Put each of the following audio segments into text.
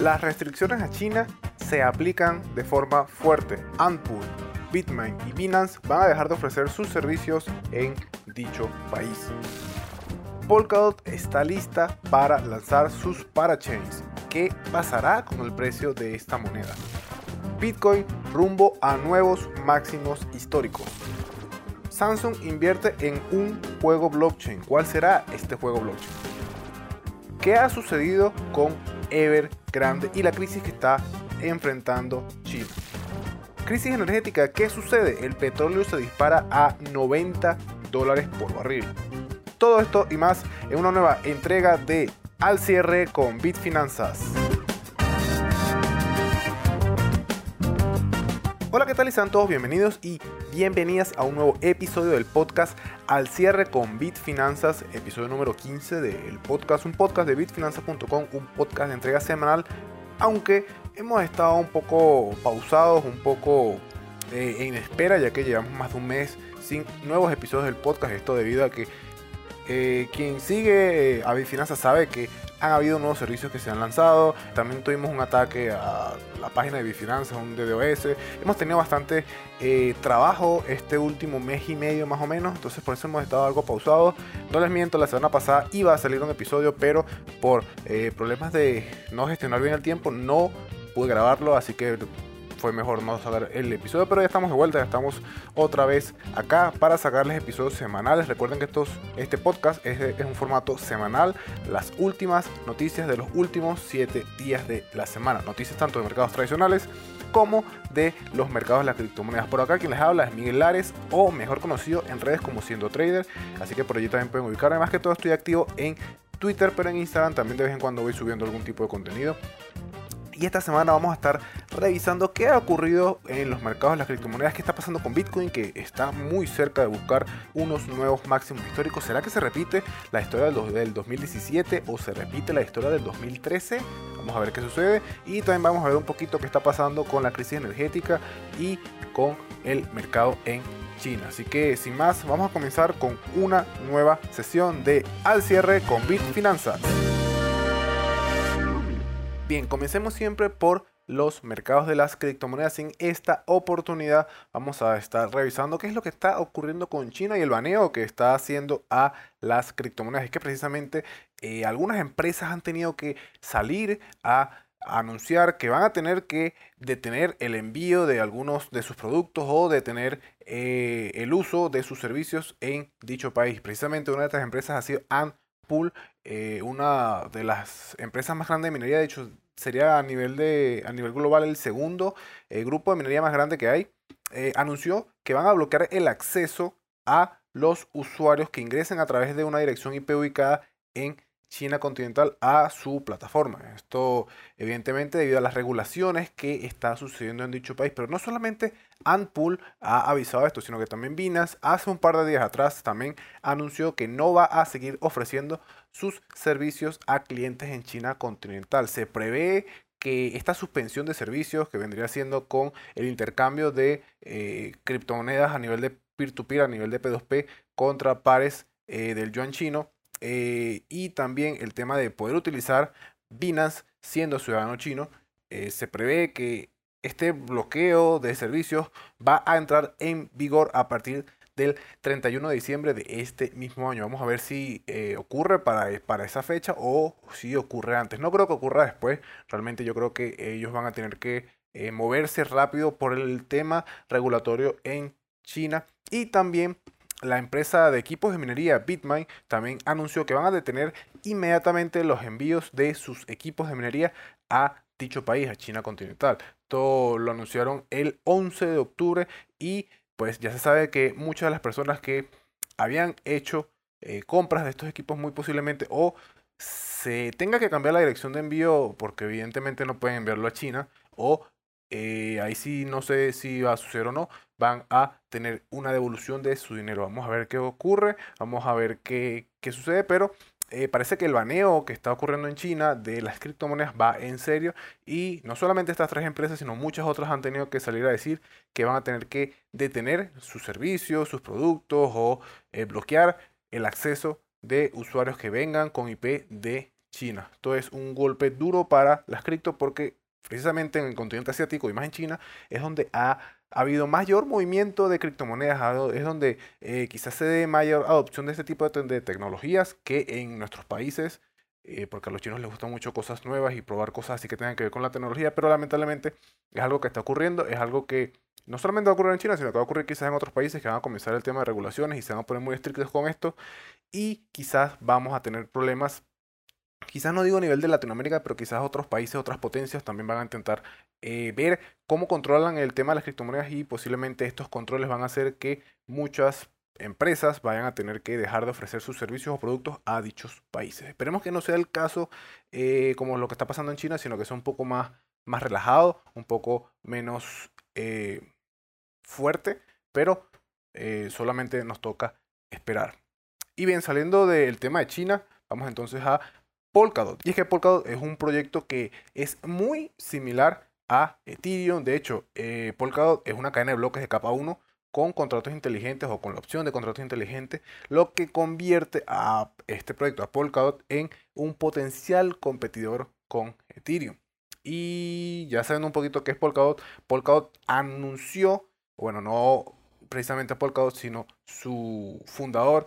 Las restricciones a China se aplican de forma fuerte. Antpool, Bitmain y Binance van a dejar de ofrecer sus servicios en dicho país. Polkadot está lista para lanzar sus parachains. ¿Qué pasará con el precio de esta moneda? Bitcoin rumbo a nuevos máximos históricos. Samsung invierte en un juego blockchain. ¿Cuál será este juego blockchain? ¿Qué ha sucedido con Evergrande y la crisis que está enfrentando China? Crisis energética, ¿qué sucede? El petróleo se dispara a 90 dólares por barril. Todo esto y más en una nueva entrega de Al cierre con Bitfinanzas. Tal? Sean todos bienvenidos y bienvenidas a un nuevo episodio del podcast Al cierre con Bitfinanzas, episodio número 15 del podcast, un podcast de bitfinanzas.com, un podcast de entrega semanal, aunque hemos estado un poco pausados, un poco eh, en espera, ya que llevamos más de un mes sin nuevos episodios del podcast, esto debido a que eh, quien sigue a Bitfinanzas sabe que han habido nuevos servicios que se han lanzado. También tuvimos un ataque a la página de Bifinanzas, un DDoS. Hemos tenido bastante eh, trabajo este último mes y medio más o menos. Entonces por eso hemos estado algo pausados. No les miento, la semana pasada iba a salir un episodio, pero por eh, problemas de no gestionar bien el tiempo no pude grabarlo. Así que fue mejor no sacar el episodio, pero ya estamos de vuelta, ya estamos otra vez acá para sacarles episodios semanales. Recuerden que estos, este podcast es, un formato semanal, las últimas noticias de los últimos 7 días de la semana. Noticias tanto de mercados tradicionales como de los mercados de las criptomonedas. Por acá quien les habla es Miguel Lares o mejor conocido en redes como siendo trader, así que por allí también pueden ubicarme. Más que todo estoy activo en Twitter, pero en Instagram también de vez en cuando voy subiendo algún tipo de contenido y esta semana vamos a estar revisando qué ha ocurrido en los mercados de las criptomonedas, qué está pasando con Bitcoin que está muy cerca de buscar unos nuevos máximos históricos. ¿Será que se repite la historia del 2017 o se repite la historia del 2013? Vamos a ver qué sucede y también vamos a ver un poquito qué está pasando con la crisis energética y con el mercado en China. Así que sin más, vamos a comenzar con una nueva sesión de Al cierre con Bitfinanzas. Bien, comencemos siempre por los mercados de las criptomonedas. En esta oportunidad vamos a estar revisando qué es lo que está ocurriendo con China y el baneo que está haciendo a las criptomonedas. Es que precisamente eh, algunas empresas han tenido que salir a anunciar que van a tener que detener el envío de algunos de sus productos o detener eh, el uso de sus servicios en dicho país. Precisamente una de estas empresas ha sido Antpool, eh, una de las empresas más grandes de minería, de hecho sería a nivel, de, a nivel global el segundo eh, grupo de minería más grande que hay, eh, anunció que van a bloquear el acceso a los usuarios que ingresen a través de una dirección IP ubicada en China continental a su plataforma. Esto evidentemente debido a las regulaciones que está sucediendo en dicho país, pero no solamente Antpool ha avisado esto, sino que también Binance hace un par de días atrás también anunció que no va a seguir ofreciendo sus servicios a clientes en China continental. Se prevé que esta suspensión de servicios que vendría siendo con el intercambio de eh, criptomonedas a nivel de peer-to-peer, a nivel de P2P contra pares eh, del yuan chino eh, y también el tema de poder utilizar Binance siendo ciudadano chino, se prevé que este bloqueo de servicios va a entrar en vigor a partir del 31 de diciembre de este mismo año. Vamos a ver si eh, ocurre para, para esa fecha o si ocurre antes. No creo que ocurra después. Realmente yo creo que ellos van a tener que eh, moverse rápido por el tema regulatorio en China. Y también la empresa de equipos de minería Bitmain también anunció que van a detener inmediatamente los envíos de sus equipos de minería a dicho país, a China continental. Esto lo anunciaron el 11 de octubre y pues ya se sabe que muchas de las personas que habían hecho eh, compras de estos equipos muy posiblemente o se tenga que cambiar la dirección de envío porque evidentemente no pueden enviarlo a China o eh, ahí sí no sé si va a suceder o no, van a tener una devolución de su dinero. Vamos a ver qué ocurre, vamos a ver qué, qué sucede, pero eh, parece que el baneo que está ocurriendo en China de las criptomonedas va en serio y no solamente estas tres empresas, sino muchas otras han tenido que salir a decir que van a tener que detener sus servicios, sus productos o eh, bloquear el acceso de usuarios que vengan con IP de China. Esto es un golpe duro para las cripto porque precisamente en el continente asiático y más en China es donde ha, habido mayor movimiento de criptomonedas, es donde eh, quizás se dé mayor adopción de este tipo de, tecnologías que en nuestros países. Eh, porque a los chinos les gustan mucho cosas nuevas y probar cosas así que tengan que ver con la tecnología, pero lamentablemente es algo que está ocurriendo, es algo que no solamente va a ocurrir en China, sino que va a ocurrir quizás en otros países que van a comenzar el tema de regulaciones y se van a poner muy estrictos con esto y quizás vamos a tener problemas quizás no digo a nivel de Latinoamérica, pero quizás otros países, otras potencias también van a intentar eh, ver cómo controlan el tema de las criptomonedas y posiblemente estos controles van a hacer que muchas empresas vayan a tener que dejar de ofrecer sus servicios o productos a dichos países. Esperemos que no sea el caso eh, como lo que está pasando en China, sino que sea un poco más, más relajado, un poco menos eh, fuerte, pero solamente nos toca esperar. Y bien, saliendo del tema de China, vamos entonces a Polkadot. Y es que Polkadot es un proyecto que es muy similar a Ethereum. De hecho, eh, Polkadot es una cadena de bloques de capa 1 con contratos inteligentes o con la opción de contratos inteligentes, lo que convierte a este proyecto, a Polkadot, en un potencial competidor con Ethereum. Y ya saben un poquito qué es Polkadot, Polkadot anunció, bueno, no precisamente Polkadot, sino su fundador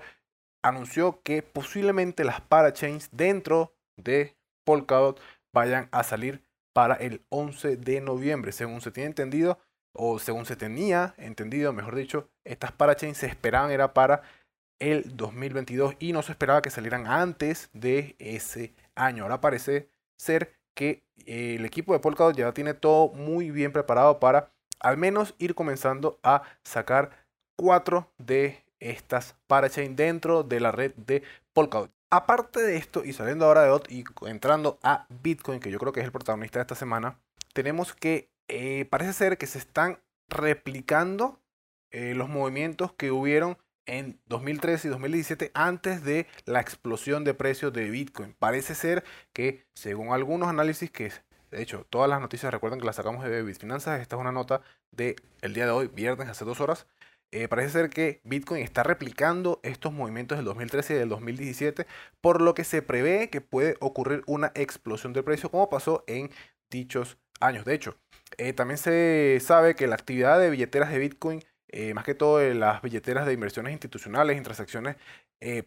anunció que posiblemente las parachains dentro de Polkadot vayan a salir para el 11 de noviembre. Según se tiene entendido, o según se tenía entendido, mejor dicho, estas parachains se esperaban era para el 2022 y no se esperaba que salieran antes de ese año. Ahora parece ser que eh, el equipo de Polkadot ya tiene todo muy bien preparado para al menos ir comenzando a sacar cuatro de estas parachain dentro de la red de Polkadot. Aparte de esto, y saliendo ahora de DOT y entrando a Bitcoin, que yo creo que es el protagonista de esta semana, tenemos que eh, parece ser que se están replicando eh, los movimientos que hubieron en 2013 y 2017 antes de la explosión de precios de Bitcoin. Parece ser que según algunos análisis que de hecho todas las noticias recuerden que las sacamos de Bitfinanzas, esta es una nota del el día de hoy, viernes hace dos horas, eh, parece ser que Bitcoin está replicando estos movimientos del 2013 y del 2017, por lo que se prevé que puede ocurrir una explosión de precio como pasó en dichos años. De hecho, eh, también se sabe que la actividad de billeteras de Bitcoin, eh, más que todo las billeteras de inversiones institucionales y transacciones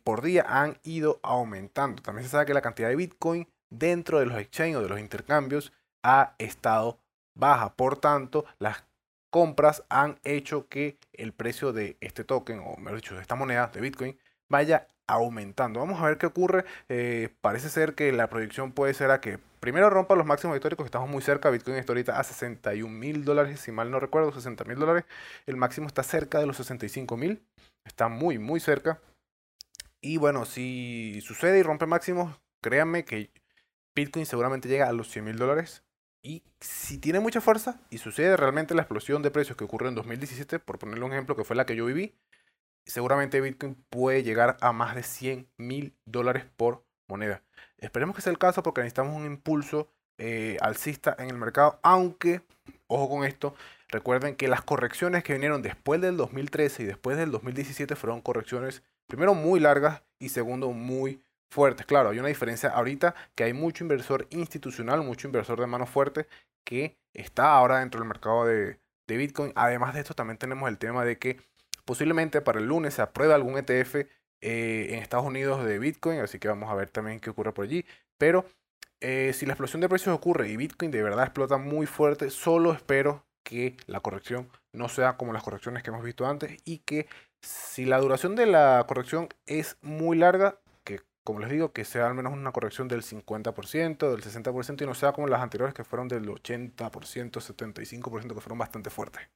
por día han ido aumentando. También se sabe que la cantidad de Bitcoin dentro de los exchanges o de los intercambios ha estado baja. Por tanto, las compras han hecho que el precio de este token, o mejor dicho, de esta moneda de Bitcoin, vaya aumentando. Vamos a ver qué ocurre. Eh, parece ser que la proyección puede ser a que primero rompa los máximos históricos, estamos muy cerca. Bitcoin está ahorita a 61 mil dólares, si mal no recuerdo, 60 mil dólares. El máximo está cerca de los 65 mil. Está muy, muy cerca. Y bueno, si sucede y rompe máximos, créanme que Bitcoin seguramente llega a los 100 mil dólares. Y si tiene mucha fuerza y sucede realmente la explosión de precios que ocurrió en 2017, por ponerle un ejemplo que fue la que yo viví, seguramente Bitcoin puede llegar a más de 100 mil dólares por moneda. Esperemos que sea el caso porque necesitamos un impulso eh, alcista en el mercado, aunque, ojo con esto, recuerden que las correcciones que vinieron después del 2013 y después del 2017 fueron correcciones, primero muy largas y segundo muy fuertes. Claro, hay una diferencia ahorita que hay mucho inversor institucional, mucho inversor de mano fuerte que está ahora dentro del mercado de, Bitcoin. Además de esto, también tenemos el tema de que posiblemente para el lunes se apruebe algún ETF eh, en Estados Unidos de Bitcoin, así que vamos a ver también qué ocurre por allí. Pero eh, si la explosión de precios ocurre y Bitcoin de verdad explota muy fuerte, solo espero que la corrección no sea como las correcciones que hemos visto antes y que si la duración de la corrección es muy larga, como les digo, que sea al menos una corrección del 50%, del 60% y no sea como las anteriores que fueron del 80%, 75% que fueron bastante fuertes.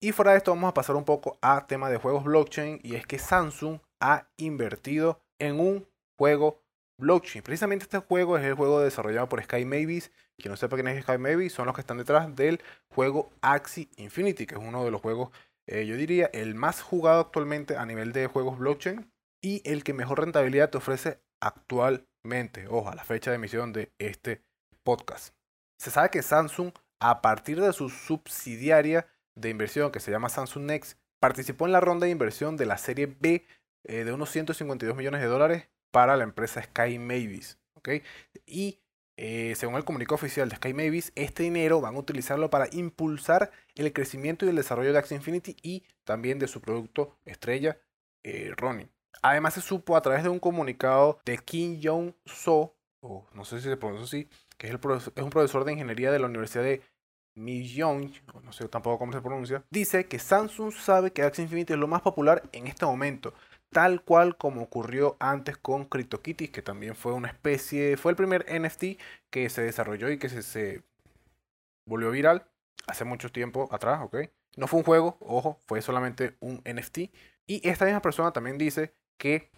Y fuera de esto vamos a pasar un poco a tema de juegos blockchain y es que Samsung ha invertido en un juego blockchain. Precisamente este juego es el juego desarrollado por Sky Mavis. Quien no sepa quién es Sky Mavis son los que están detrás del juego Axie Infinity, que es uno de los juegos, eh, yo diría, el más jugado actualmente a nivel de juegos blockchain y el que mejor rentabilidad te ofrece actualmente, ojo, a la fecha de emisión de este podcast. Se sabe que Samsung, a partir de su subsidiaria de inversión que se llama Samsung Next, participó en la ronda de inversión de la serie B eh, de unos 152 millones de dólares para la empresa Sky Mavis. Y eh, según el comunicado oficial de Sky Mavis, este dinero van a utilizarlo para impulsar el crecimiento y el desarrollo de Axie Infinity y también de su producto estrella, eh, Ronin. Además se supo a través de un comunicado de Kim Jong-so, o no sé si se pronuncia así, que es, el es un profesor de ingeniería de la Universidad de Millón, no sé tampoco cómo se pronuncia, dice que Samsung sabe que Axie Infinity es lo más popular en este momento, tal cual como ocurrió antes con CryptoKitties, que también fue una especie, fue el primer NFT que se desarrolló y que se, se volvió viral hace mucho tiempo atrás, ¿ok? No fue un juego, ojo, fue solamente un NFT. Y esta misma persona también dice que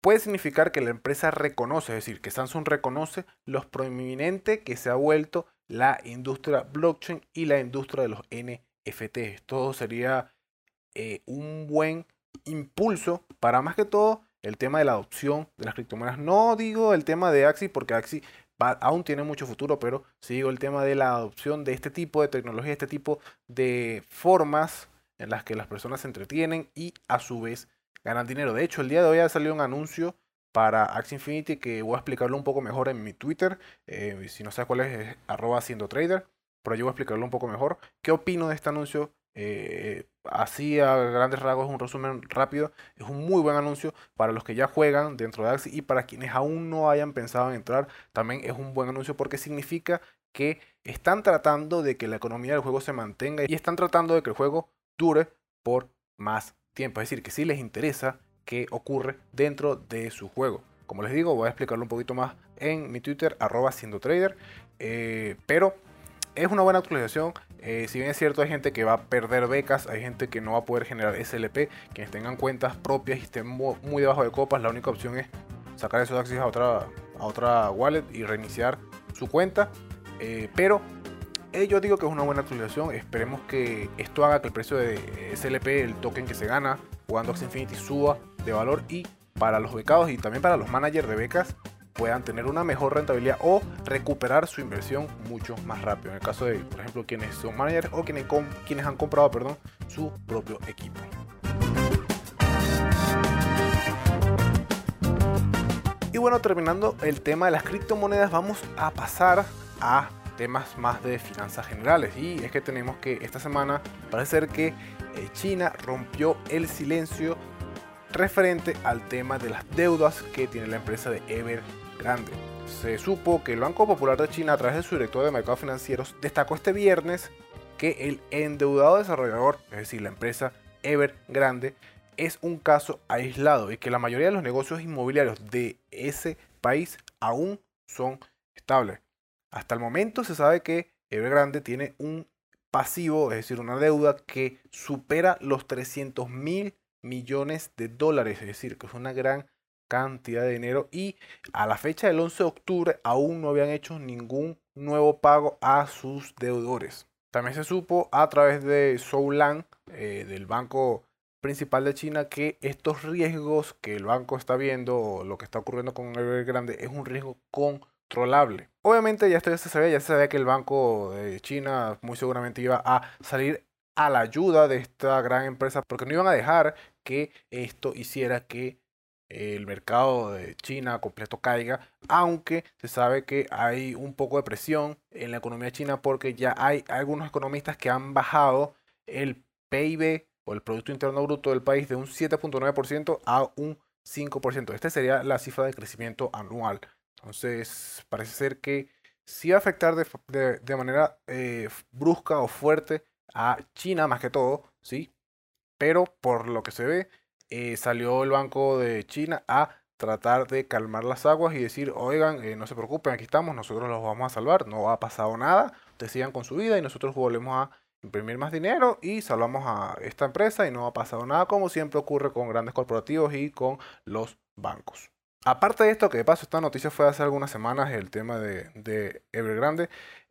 puede significar que la empresa reconoce, es decir, que Samsung reconoce lo prominente que se ha vuelto la industria blockchain y la industria de los NFT. Todo sería eh, un buen impulso para más que todo el tema de la adopción de las criptomonedas. No digo el tema de Axi porque Axi aún tiene mucho futuro, pero sí digo el tema de la adopción de este tipo de tecnología, este tipo de formas en las que las personas se entretienen y a su vez ganan dinero. De hecho, el día de hoy ha salido un anuncio para Axie Infinity que voy a explicarlo un poco mejor en mi Twitter. Eh, si no sabes cuál es, es arroba haciendo trader. Por allí voy a explicarlo un poco mejor. ¿Qué opino de este anuncio? Eh, así a grandes rasgos un resumen rápido. Es un muy buen anuncio para los que ya juegan dentro de Axie y para quienes aún no hayan pensado en entrar. También es un buen anuncio porque significa que están tratando de que la economía del juego se mantenga y están tratando de que el juego dure por más tiempo. Es decir, que si les interesa que ocurre dentro de su juego. Como les digo, voy a explicarlo un poquito más en mi Twitter, arroba siendo trader. Eh, pero es una buena actualización. Eh, si bien es cierto, hay gente que va a perder becas, hay gente que no va a poder generar SLP, quienes tengan cuentas propias y estén muy debajo de copas, la única opción es sacar esos axis a otra, a otra wallet y reiniciar su cuenta. Eh, pero yo digo que es una buena actualización. Esperemos que esto haga que el precio de SLP, el token que se gana jugando Axie Infinity, suba de valor y para los becados y también para los managers de becas puedan tener una mejor rentabilidad o recuperar su inversión mucho más rápido. En el caso de, por ejemplo, quienes son managers o quienes, quienes han comprado perdón, su propio equipo. Y bueno, terminando el tema de las criptomonedas, vamos a pasar a temas más de finanzas generales. Y es que tenemos que esta semana parece ser que eh, China rompió el silencio referente al tema de las deudas que tiene la empresa de Evergrande. Se supo que el Banco Popular de China, a través de su director de mercados financieros, destacó este viernes que el endeudado desarrollador, es decir, la empresa Evergrande, es un caso aislado y que la mayoría de los negocios inmobiliarios de ese país aún son estables. Hasta el momento se sabe que Evergrande tiene un pasivo, es decir, una deuda que supera los 300 mil millones de dólares, es decir, que es una gran cantidad de dinero y a la fecha del 11 de octubre aún no habían hecho ningún nuevo pago a sus deudores. También se supo a través de Soulan, eh, del banco principal de China, que estos riesgos que el banco está viendo o lo que está ocurriendo con Evergrande es un riesgo Obviamente ya esto ya se sabía, ya se sabía que el banco de China muy seguramente iba a salir a la ayuda de esta gran empresa porque no iban a dejar que esto hiciera que el mercado de China completo caiga, aunque se sabe que hay un poco de presión en la economía china porque ya hay algunos economistas que han bajado el PIB o el Producto Interno Bruto del país de un 7.9% a un 5%. Esta sería la cifra de crecimiento anual. Entonces, parece ser que sí va a afectar de, manera eh, brusca o fuerte a China más que todo, ¿sí? Pero por lo que se ve, eh, salió el Banco de China a tratar de calmar las aguas y decir, oigan, eh, no se preocupen, aquí estamos, nosotros los vamos a salvar, no ha pasado nada, ustedes sigan con su vida y nosotros volvemos a imprimir más dinero y salvamos a esta empresa y no ha pasado nada como siempre ocurre con grandes corporativos y con los bancos. Aparte de esto, que de paso esta noticia fue hace algunas semanas, el tema de, de Evergrande,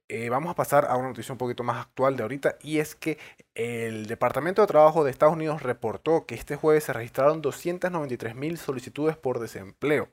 eh, vamos a pasar a una noticia un poquito más actual de ahorita y es que el Departamento de Trabajo de Estados Unidos reportó que este jueves se registraron 293 mil solicitudes por desempleo,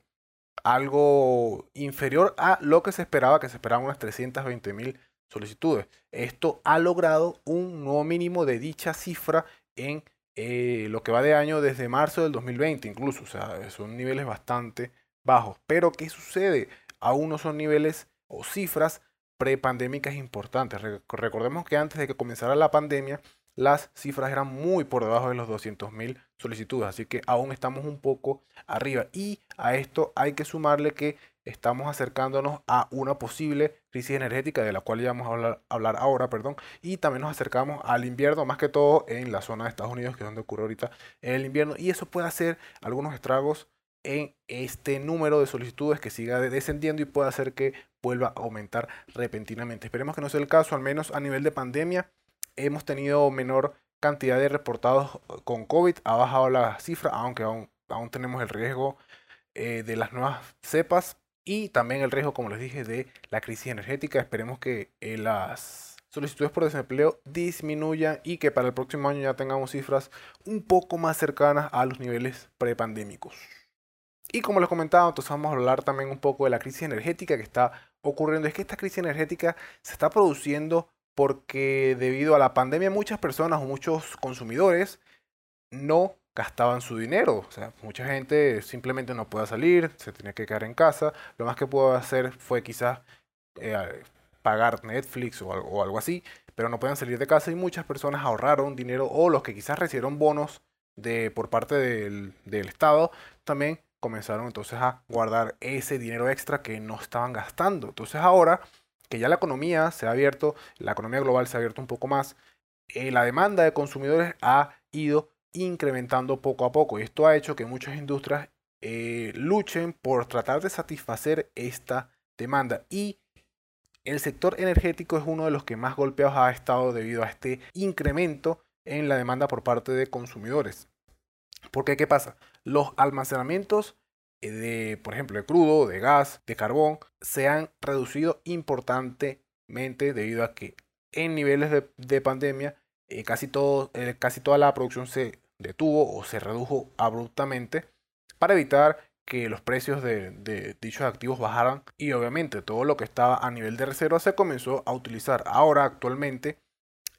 algo inferior a lo que se esperaba, que se esperaban unas 320 mil solicitudes. Esto ha logrado un nuevo mínimo de dicha cifra en eh, lo que va de año desde marzo del 2020 incluso, o sea, son niveles bastante bajos. Pero ¿qué sucede? aún no son niveles o cifras prepandémicas importantes. Recordemos que antes de que comenzara la pandemia, las cifras eran muy por debajo de los 200.000 solicitudes, así que aún estamos un poco arriba. Y a esto hay que sumarle que estamos acercándonos a una posible crisis energética de la cual ya vamos a hablar, ahora, perdón, y también nos acercamos al invierno, más que todo en la zona de Estados Unidos, que es donde ocurre ahorita el invierno, y eso puede hacer algunos estragos en este número de solicitudes que siga descendiendo y puede hacer que vuelva a aumentar repentinamente. Esperemos que no sea el caso, al menos a nivel de pandemia hemos tenido menor cantidad de reportados con COVID, ha bajado la cifra, aunque aún, aún tenemos el riesgo eh, de las nuevas cepas y también el riesgo, como les dije, de la crisis energética. Esperemos que eh, las solicitudes por desempleo disminuyan y que para el próximo año ya tengamos cifras un poco más cercanas a los niveles prepandémicos. Y como les comentaba, entonces vamos a hablar también un poco de la crisis energética que está ocurriendo. Es que esta crisis energética se está produciendo porque debido a la pandemia muchas personas o muchos consumidores no gastaban su dinero. O sea, mucha gente simplemente no puede salir, se tenía que quedar en casa. Lo más que pudo hacer fue quizás eh, pagar Netflix o algo, así, pero no pueden salir de casa y muchas personas ahorraron dinero o los que quizás recibieron bonos de, por parte del, del Estado también comenzaron entonces a guardar ese dinero extra que no estaban gastando. Entonces ahora que ya la economía se ha abierto, la economía global se ha abierto un poco más, eh, la demanda de consumidores ha ido incrementando poco a poco y esto ha hecho que muchas industrias eh, luchen por tratar de satisfacer esta demanda y el sector energético es uno de los que más golpeados ha estado debido a este incremento en la demanda por parte de consumidores. Porque, ¿qué pasa? Los almacenamientos eh, de, por ejemplo, de crudo, de gas, de carbón, se han reducido importantemente debido a que en niveles de, pandemia eh, casi, todo, eh, casi toda la producción se detuvo o se redujo abruptamente para evitar que los precios de, de, dichos activos bajaran y obviamente todo lo que estaba a nivel de reserva se comenzó a utilizar. Ahora actualmente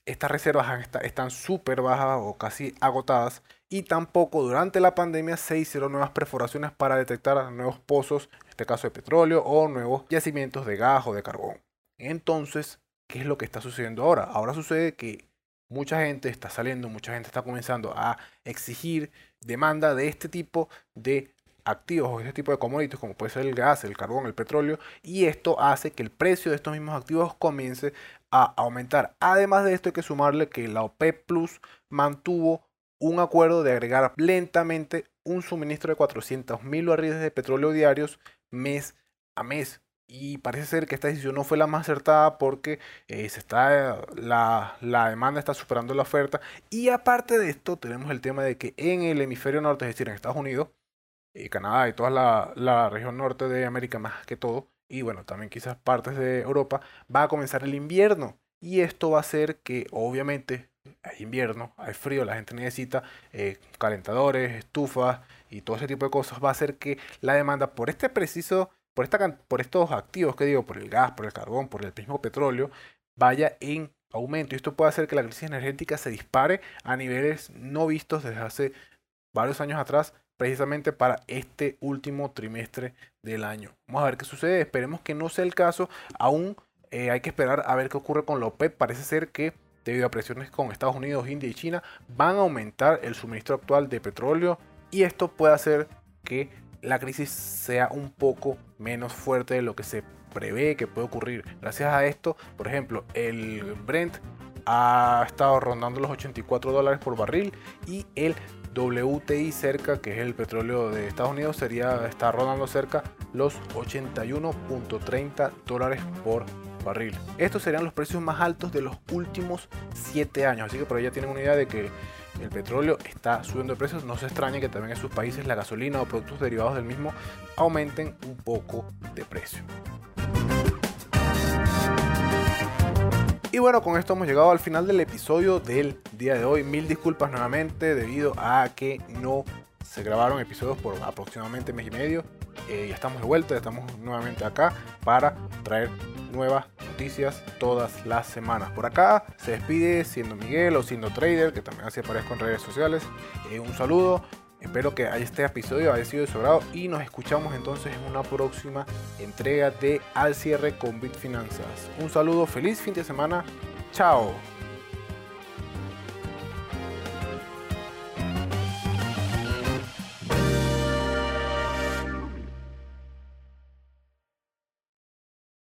estas reservas están súper bajas o casi agotadas y tampoco durante la pandemia se hicieron nuevas perforaciones para detectar nuevos pozos, en este caso de petróleo o nuevos yacimientos de gas o de carbón. Entonces, ¿qué es lo que está sucediendo ahora? Ahora sucede que mucha gente está saliendo, mucha gente está comenzando a exigir demanda de este tipo de activos o este tipo de commodities como puede ser el gas, el carbón, el petróleo y esto hace que el precio de estos mismos activos comience a aumentar. Además de esto hay que sumarle que la OPEP Plus mantuvo un acuerdo de agregar lentamente un suministro de 400.000 barriles de petróleo diarios mes a mes. Y parece ser que esta decisión no fue la más acertada porque eh, se está, la, demanda está superando la oferta. Y aparte de esto, tenemos el tema de que en el hemisferio norte, es decir, en Estados Unidos, eh, Canadá y toda la, la región norte de América más que todo, y bueno, también quizás partes de Europa, va a comenzar el invierno. Y esto va a hacer que obviamente hay invierno, hay frío, la gente necesita eh, calentadores, estufas y todo ese tipo de cosas, va a hacer que la demanda por este preciso, por, esta, por estos activos que digo, por el gas, por el carbón, por el mismo petróleo, vaya en aumento. Y esto puede hacer que la crisis energética se dispare a niveles no vistos desde hace varios años atrás, precisamente para este último trimestre del año. Vamos a ver qué sucede, esperemos que no sea el caso, aún eh, hay que esperar a ver qué ocurre con la OPEP, parece ser que debido a presiones con Estados Unidos, India y China, van a aumentar el suministro actual de petróleo y esto puede hacer que la crisis sea un poco menos fuerte de lo que se prevé que puede ocurrir. Gracias a esto, por ejemplo, el Brent ha estado rondando los 84 dólares por barril y el WTI cerca, que es el petróleo de Estados Unidos, sería está rondando cerca los 81.30 dólares por barril. Estos serían los precios más altos de los últimos 7 años. Así que por ahí ya tienen una idea de que el petróleo está subiendo de precios. No se extrañe que también en sus países la gasolina o productos derivados del mismo aumenten un poco de precio. Y bueno, con esto hemos llegado al final del episodio del día de hoy. Mil disculpas nuevamente debido a que no se grabaron episodios por aproximadamente mes y medio. Eh, ya estamos de vuelta, ya estamos nuevamente acá para traer nuevas noticias todas las semanas. Por acá se despide siendo Miguel o siendo Trader, que también así aparezco en redes sociales. Eh, un saludo, Espero que este episodio haya sido de y nos escuchamos entonces en una próxima entrega de Al cierre con Bitfinanzas. Un saludo, feliz fin de semana. Chao.